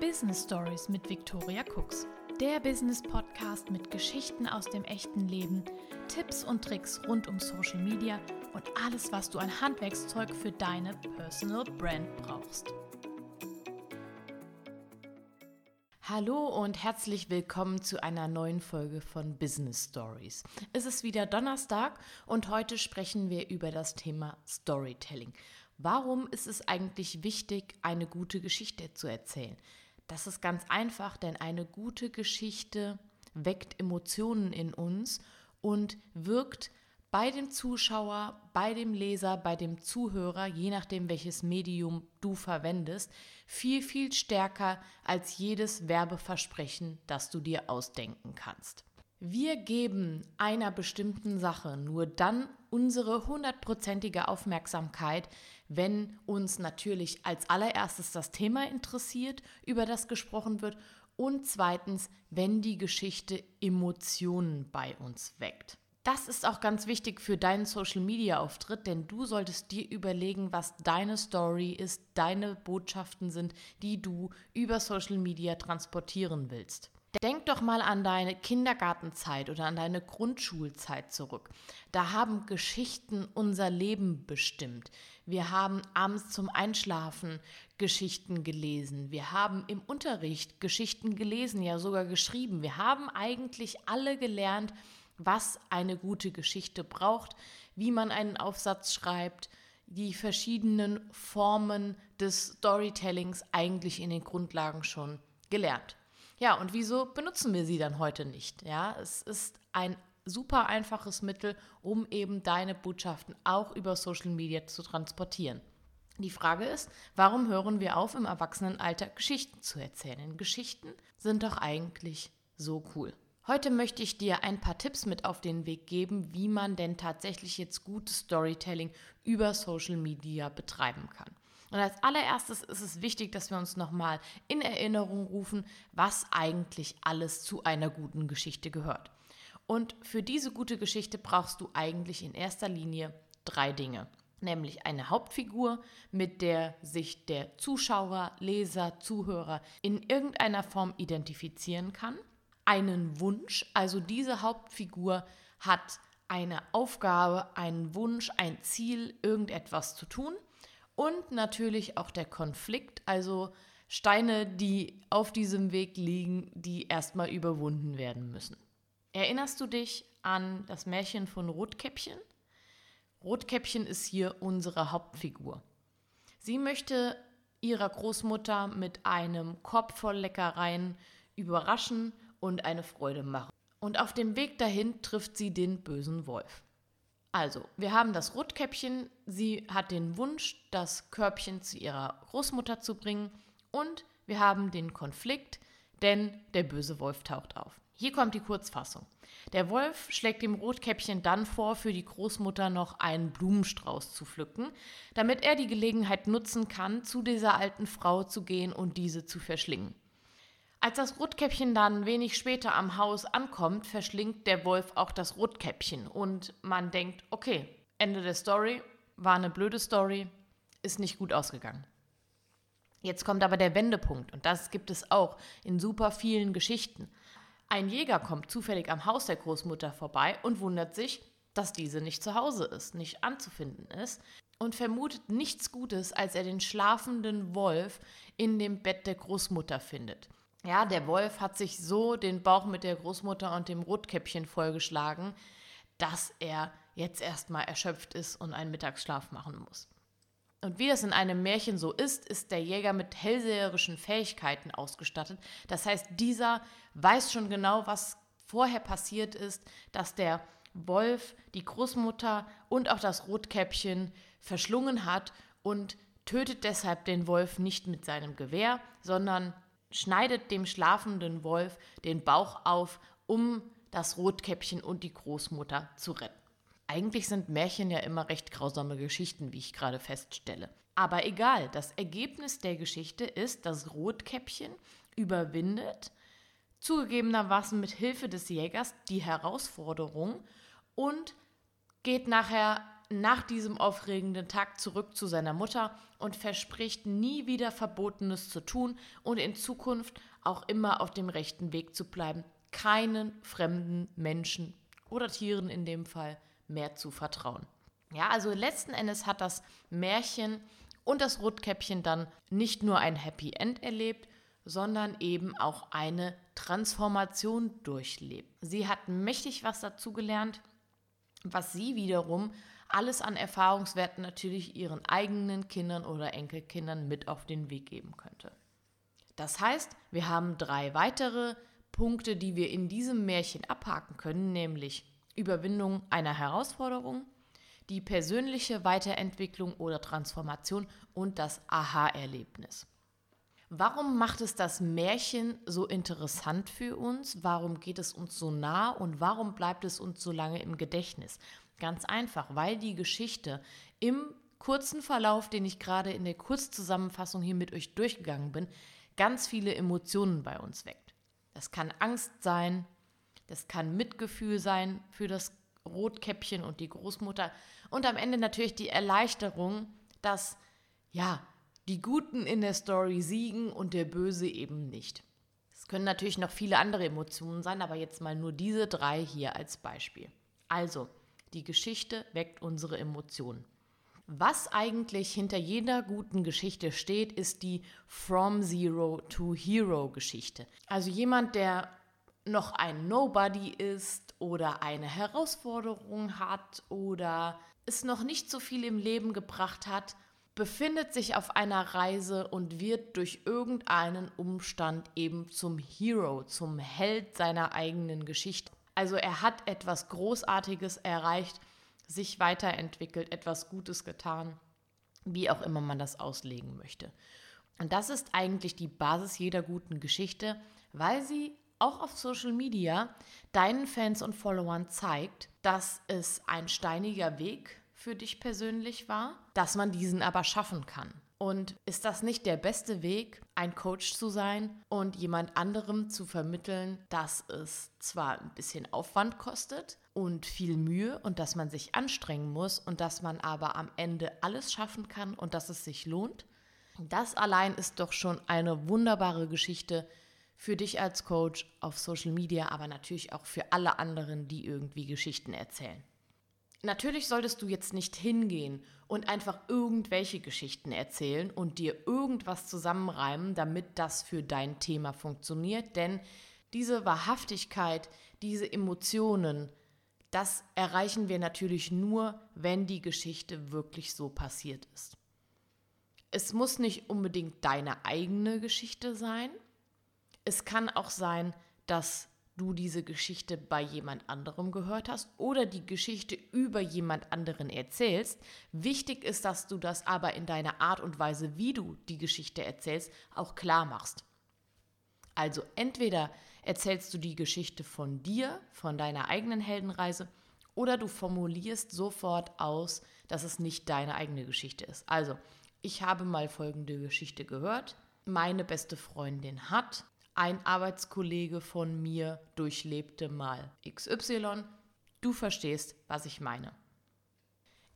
Business Stories mit Victoria Cooks. Der Business Podcast mit Geschichten aus dem echten Leben, Tipps und Tricks rund um Social Media und alles, was du an Handwerkszeug für deine Personal Brand brauchst. Hallo und herzlich willkommen zu einer neuen Folge von Business Stories. Es ist wieder Donnerstag und heute sprechen wir über das Thema Storytelling. Warum ist es eigentlich wichtig, eine gute Geschichte zu erzählen? Das ist ganz einfach, denn eine gute Geschichte weckt Emotionen in uns und wirkt bei dem Zuschauer, bei dem Leser, bei dem Zuhörer, je nachdem welches Medium du verwendest, viel, viel stärker als jedes Werbeversprechen, das du dir ausdenken kannst. Wir geben einer bestimmten Sache nur dann unsere hundertprozentige Aufmerksamkeit, wenn uns natürlich als allererstes das Thema interessiert, über das gesprochen wird, und zweitens, wenn die Geschichte Emotionen bei uns weckt. Das ist auch ganz wichtig für deinen Social-Media-Auftritt, denn du solltest dir überlegen, was deine Story ist, deine Botschaften sind, die du über Social Media transportieren willst. Denk doch mal an deine Kindergartenzeit oder an deine Grundschulzeit zurück. Da haben Geschichten unser Leben bestimmt. Wir haben abends zum Einschlafen Geschichten gelesen. Wir haben im Unterricht Geschichten gelesen, ja sogar geschrieben. Wir haben eigentlich alle gelernt, was eine gute Geschichte braucht, wie man einen Aufsatz schreibt, die verschiedenen Formen des Storytellings eigentlich in den Grundlagen schon gelernt. Ja, und wieso benutzen wir sie dann heute nicht? Ja, es ist ein super einfaches Mittel, um eben deine Botschaften auch über Social Media zu transportieren. Die Frage ist, warum hören wir auf, im Erwachsenenalter Geschichten zu erzählen? Geschichten sind doch eigentlich so cool. Heute möchte ich dir ein paar Tipps mit auf den Weg geben, wie man denn tatsächlich jetzt gutes Storytelling über Social Media betreiben kann. Und als allererstes ist es wichtig, dass wir uns nochmal in Erinnerung rufen, was eigentlich alles zu einer guten Geschichte gehört. Und für diese gute Geschichte brauchst du eigentlich in erster Linie drei Dinge. Nämlich eine Hauptfigur, mit der sich der Zuschauer, Leser, Zuhörer in irgendeiner Form identifizieren kann. Einen Wunsch, also diese Hauptfigur hat eine Aufgabe, einen Wunsch, ein Ziel, irgendetwas zu tun und natürlich auch der Konflikt, also Steine, die auf diesem Weg liegen, die erstmal überwunden werden müssen. Erinnerst du dich an das Märchen von Rotkäppchen? Rotkäppchen ist hier unsere Hauptfigur. Sie möchte ihrer Großmutter mit einem Korb voll Leckereien überraschen und eine Freude machen. Und auf dem Weg dahin trifft sie den bösen Wolf. Also, wir haben das Rotkäppchen. Sie hat den Wunsch, das Körbchen zu ihrer Großmutter zu bringen. Und wir haben den Konflikt, denn der böse Wolf taucht auf. Hier kommt die Kurzfassung. Der Wolf schlägt dem Rotkäppchen dann vor, für die Großmutter noch einen Blumenstrauß zu pflücken, damit er die Gelegenheit nutzen kann, zu dieser alten Frau zu gehen und diese zu verschlingen. Als das Rotkäppchen dann wenig später am Haus ankommt, verschlingt der Wolf auch das Rotkäppchen und man denkt, okay, Ende der Story, war eine blöde Story, ist nicht gut ausgegangen. Jetzt kommt aber der Wendepunkt und das gibt es auch in super vielen Geschichten. Ein Jäger kommt zufällig am Haus der Großmutter vorbei und wundert sich, dass diese nicht zu Hause ist, nicht anzufinden ist und vermutet nichts Gutes, als er den schlafenden Wolf in dem Bett der Großmutter findet. Ja, der Wolf hat sich so den Bauch mit der Großmutter und dem Rotkäppchen vollgeschlagen, dass er jetzt erstmal erschöpft ist und einen Mittagsschlaf machen muss. Und wie das in einem Märchen so ist, ist der Jäger mit hellseherischen Fähigkeiten ausgestattet. Das heißt, dieser weiß schon genau, was vorher passiert ist, dass der Wolf die Großmutter und auch das Rotkäppchen verschlungen hat und tötet deshalb den Wolf nicht mit seinem Gewehr, sondern schneidet dem schlafenden Wolf den Bauch auf, um das Rotkäppchen und die Großmutter zu retten. Eigentlich sind Märchen ja immer recht grausame Geschichten, wie ich gerade feststelle. Aber egal, das Ergebnis der Geschichte ist, dass Rotkäppchen überwindet, zugegebenermaßen mit Hilfe des Jägers, die Herausforderung und geht nachher nach diesem aufregenden Tag zurück zu seiner Mutter und verspricht nie wieder Verbotenes zu tun und in Zukunft auch immer auf dem rechten Weg zu bleiben, keinen fremden Menschen oder Tieren in dem Fall mehr zu vertrauen. Ja, also letzten Endes hat das Märchen und das Rotkäppchen dann nicht nur ein Happy End erlebt, sondern eben auch eine Transformation durchlebt. Sie hat mächtig was dazugelernt, was sie wiederum alles an Erfahrungswerten natürlich ihren eigenen Kindern oder Enkelkindern mit auf den Weg geben könnte. Das heißt, wir haben drei weitere Punkte, die wir in diesem Märchen abhaken können, nämlich Überwindung einer Herausforderung, die persönliche Weiterentwicklung oder Transformation und das Aha-Erlebnis. Warum macht es das Märchen so interessant für uns? Warum geht es uns so nah und warum bleibt es uns so lange im Gedächtnis? Ganz einfach, weil die Geschichte im kurzen Verlauf, den ich gerade in der Kurzzusammenfassung hier mit euch durchgegangen bin, ganz viele Emotionen bei uns weckt. Das kann Angst sein, das kann Mitgefühl sein für das Rotkäppchen und die Großmutter und am Ende natürlich die Erleichterung, dass ja, die Guten in der Story siegen und der Böse eben nicht. Es können natürlich noch viele andere Emotionen sein, aber jetzt mal nur diese drei hier als Beispiel. Also, die Geschichte weckt unsere Emotionen. Was eigentlich hinter jeder guten Geschichte steht, ist die From Zero to Hero Geschichte. Also jemand, der noch ein Nobody ist oder eine Herausforderung hat oder es noch nicht so viel im Leben gebracht hat, befindet sich auf einer Reise und wird durch irgendeinen Umstand eben zum Hero, zum Held seiner eigenen Geschichte. Also er hat etwas Großartiges erreicht, sich weiterentwickelt, etwas Gutes getan, wie auch immer man das auslegen möchte. Und das ist eigentlich die Basis jeder guten Geschichte, weil sie auch auf Social Media deinen Fans und Followern zeigt, dass es ein steiniger Weg für dich persönlich war, dass man diesen aber schaffen kann. Und ist das nicht der beste Weg, ein Coach zu sein und jemand anderem zu vermitteln, dass es zwar ein bisschen Aufwand kostet und viel Mühe und dass man sich anstrengen muss und dass man aber am Ende alles schaffen kann und dass es sich lohnt? Das allein ist doch schon eine wunderbare Geschichte für dich als Coach auf Social Media, aber natürlich auch für alle anderen, die irgendwie Geschichten erzählen. Natürlich solltest du jetzt nicht hingehen und einfach irgendwelche Geschichten erzählen und dir irgendwas zusammenreimen, damit das für dein Thema funktioniert, denn diese Wahrhaftigkeit, diese Emotionen, das erreichen wir natürlich nur, wenn die Geschichte wirklich so passiert ist. Es muss nicht unbedingt deine eigene Geschichte sein. Es kann auch sein, dass du diese Geschichte bei jemand anderem gehört hast oder die Geschichte über jemand anderen erzählst. Wichtig ist, dass du das aber in deiner Art und Weise, wie du die Geschichte erzählst, auch klar machst. Also entweder erzählst du die Geschichte von dir, von deiner eigenen Heldenreise, oder du formulierst sofort aus, dass es nicht deine eigene Geschichte ist. Also, ich habe mal folgende Geschichte gehört. Meine beste Freundin hat ein Arbeitskollege von mir durchlebte mal XY. Du verstehst, was ich meine.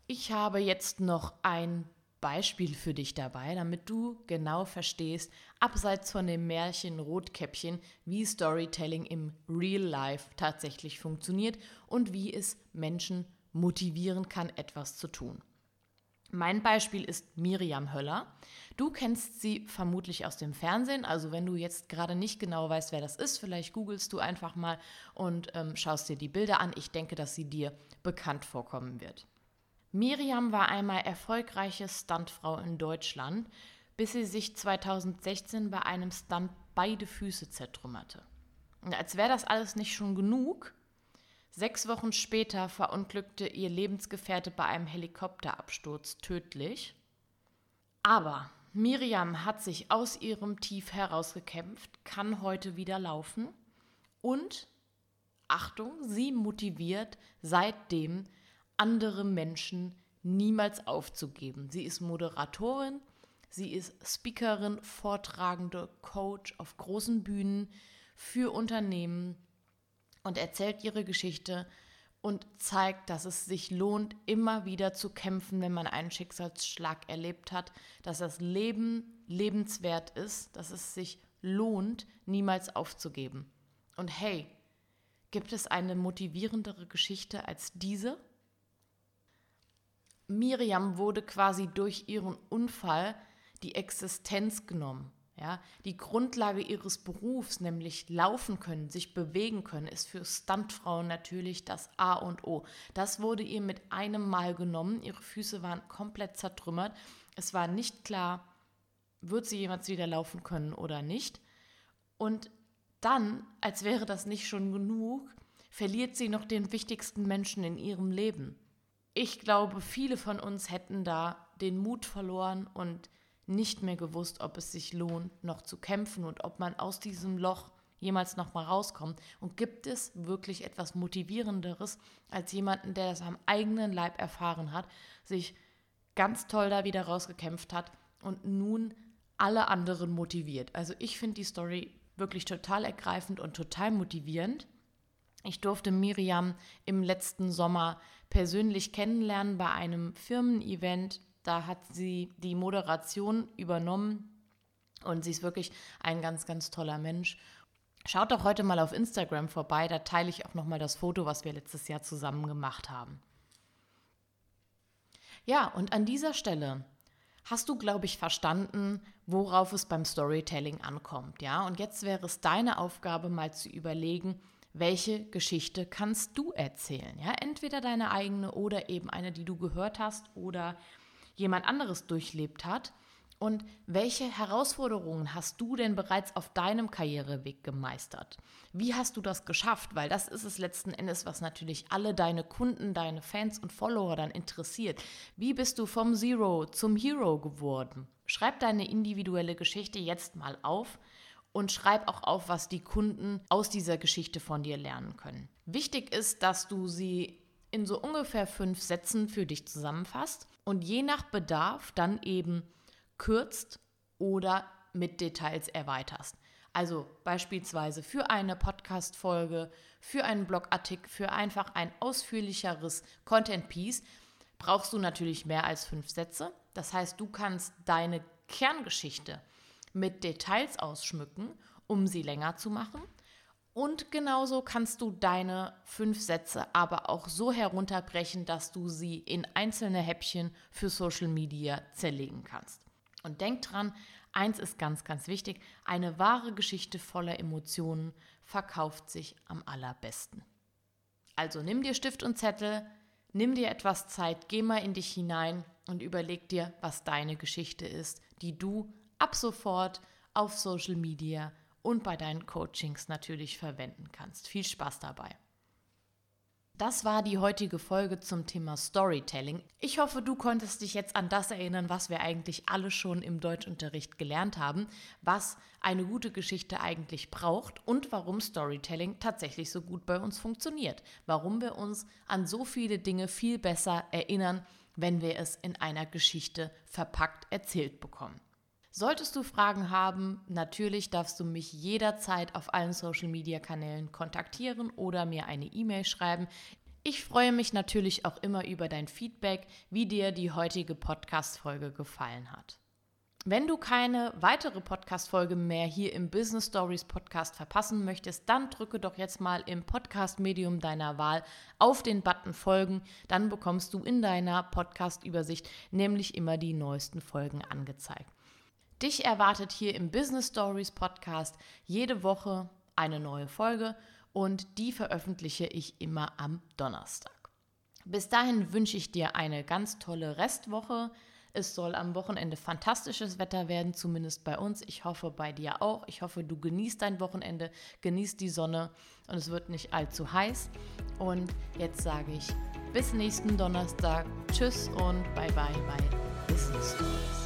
Ich habe jetzt noch ein Beispiel für dich dabei, damit du genau verstehst, abseits von dem Märchen Rotkäppchen, wie Storytelling im Real Life tatsächlich funktioniert und wie es Menschen motivieren kann, etwas zu tun. Mein Beispiel ist Miriam Höller. Du kennst sie vermutlich aus dem Fernsehen. Also wenn du jetzt gerade nicht genau weißt, wer das ist, vielleicht googelst du einfach mal und ähm, schaust dir die Bilder an. Ich denke, dass sie dir bekannt vorkommen wird. Miriam war einmal erfolgreiche Stuntfrau in Deutschland, bis sie sich 2016 bei einem Stunt beide Füße zertrümmerte. Und als wäre das alles nicht schon genug, Sechs Wochen später verunglückte ihr Lebensgefährte bei einem Helikopterabsturz tödlich. Aber Miriam hat sich aus ihrem Tief herausgekämpft, kann heute wieder laufen und, Achtung, sie motiviert seitdem andere Menschen niemals aufzugeben. Sie ist Moderatorin, sie ist Speakerin, Vortragende, Coach auf großen Bühnen für Unternehmen und erzählt ihre Geschichte und zeigt, dass es sich lohnt, immer wieder zu kämpfen, wenn man einen Schicksalsschlag erlebt hat, dass das Leben lebenswert ist, dass es sich lohnt, niemals aufzugeben. Und hey, gibt es eine motivierendere Geschichte als diese? Miriam wurde quasi durch ihren Unfall die Existenz genommen. Ja, die Grundlage ihres Berufs, nämlich laufen können, sich bewegen können, ist für Stuntfrauen natürlich das A und O. Das wurde ihr mit einem Mal genommen. Ihre Füße waren komplett zertrümmert. Es war nicht klar, wird sie jemals wieder laufen können oder nicht. Und dann, als wäre das nicht schon genug, verliert sie noch den wichtigsten Menschen in ihrem Leben. Ich glaube, viele von uns hätten da den Mut verloren und nicht mehr gewusst, ob es sich lohnt, noch zu kämpfen und ob man aus diesem Loch jemals noch mal rauskommt. Und gibt es wirklich etwas Motivierenderes als jemanden, der das am eigenen Leib erfahren hat, sich ganz toll da wieder rausgekämpft hat und nun alle anderen motiviert. Also ich finde die Story wirklich total ergreifend und total motivierend. Ich durfte Miriam im letzten Sommer persönlich kennenlernen bei einem Firmen-Event da hat sie die Moderation übernommen und sie ist wirklich ein ganz, ganz toller Mensch. Schaut doch heute mal auf Instagram vorbei, da teile ich auch nochmal das Foto, was wir letztes Jahr zusammen gemacht haben. Ja, und an dieser Stelle hast du, glaube ich, verstanden, worauf es beim Storytelling ankommt, ja? Und jetzt wäre es deine Aufgabe, mal zu überlegen, welche Geschichte kannst du erzählen, ja? Entweder deine eigene oder eben eine, die du gehört hast oder jemand anderes durchlebt hat. Und welche Herausforderungen hast du denn bereits auf deinem Karriereweg gemeistert? Wie hast du das geschafft? Weil das ist es letzten Endes, was natürlich alle deine Kunden, deine Fans und Follower dann interessiert. Wie bist du vom Zero zum Hero geworden? Schreib deine individuelle Geschichte jetzt mal auf und schreib auch auf, was die Kunden aus dieser Geschichte von dir lernen können. Wichtig ist, dass du sie in so ungefähr fünf Sätzen für dich zusammenfasst und je nach Bedarf dann eben kürzt oder mit Details erweiterst. Also beispielsweise für eine Podcast-Folge, für einen Blogartikel, für einfach ein ausführlicheres Content-Piece brauchst du natürlich mehr als fünf Sätze. Das heißt, du kannst deine Kerngeschichte mit Details ausschmücken, um sie länger zu machen. Und genauso kannst du deine fünf Sätze aber auch so herunterbrechen, dass du sie in einzelne Häppchen für Social Media zerlegen kannst. Und denk dran, eins ist ganz, ganz wichtig, eine wahre Geschichte voller Emotionen verkauft sich am allerbesten. Also nimm dir Stift und Zettel, nimm dir etwas Zeit, geh mal in dich hinein und überleg dir, was deine Geschichte ist, die du ab sofort auf Social Media und bei deinen Coachings natürlich verwenden kannst. Viel Spaß dabei. Das war die heutige Folge zum Thema Storytelling. Ich hoffe, du konntest dich jetzt an das erinnern, was wir eigentlich alle schon im Deutschunterricht gelernt haben, was eine gute Geschichte eigentlich braucht und warum Storytelling tatsächlich so gut bei uns funktioniert. Warum wir uns an so viele Dinge viel besser erinnern, wenn wir es in einer Geschichte verpackt erzählt bekommen. Solltest du Fragen haben, natürlich darfst du mich jederzeit auf allen Social-Media-Kanälen kontaktieren oder mir eine E-Mail schreiben. Ich freue mich natürlich auch immer über dein Feedback, wie dir die heutige Podcast-Folge gefallen hat. Wenn du keine weitere Podcast-Folge mehr hier im Business Stories Podcast verpassen möchtest, dann drücke doch jetzt mal im Podcast-Medium deiner Wahl auf den Button Folgen. Dann bekommst du in deiner Podcast-Übersicht nämlich immer die neuesten Folgen angezeigt. Dich erwartet hier im Business Stories Podcast jede Woche eine neue Folge und die veröffentliche ich immer am Donnerstag. Bis dahin wünsche ich dir eine ganz tolle Restwoche. Es soll am Wochenende fantastisches Wetter werden, zumindest bei uns. Ich hoffe bei dir auch. Ich hoffe, du genießt dein Wochenende, genießt die Sonne und es wird nicht allzu heiß. Und jetzt sage ich bis nächsten Donnerstag. Tschüss und bye bye bei Business Stories.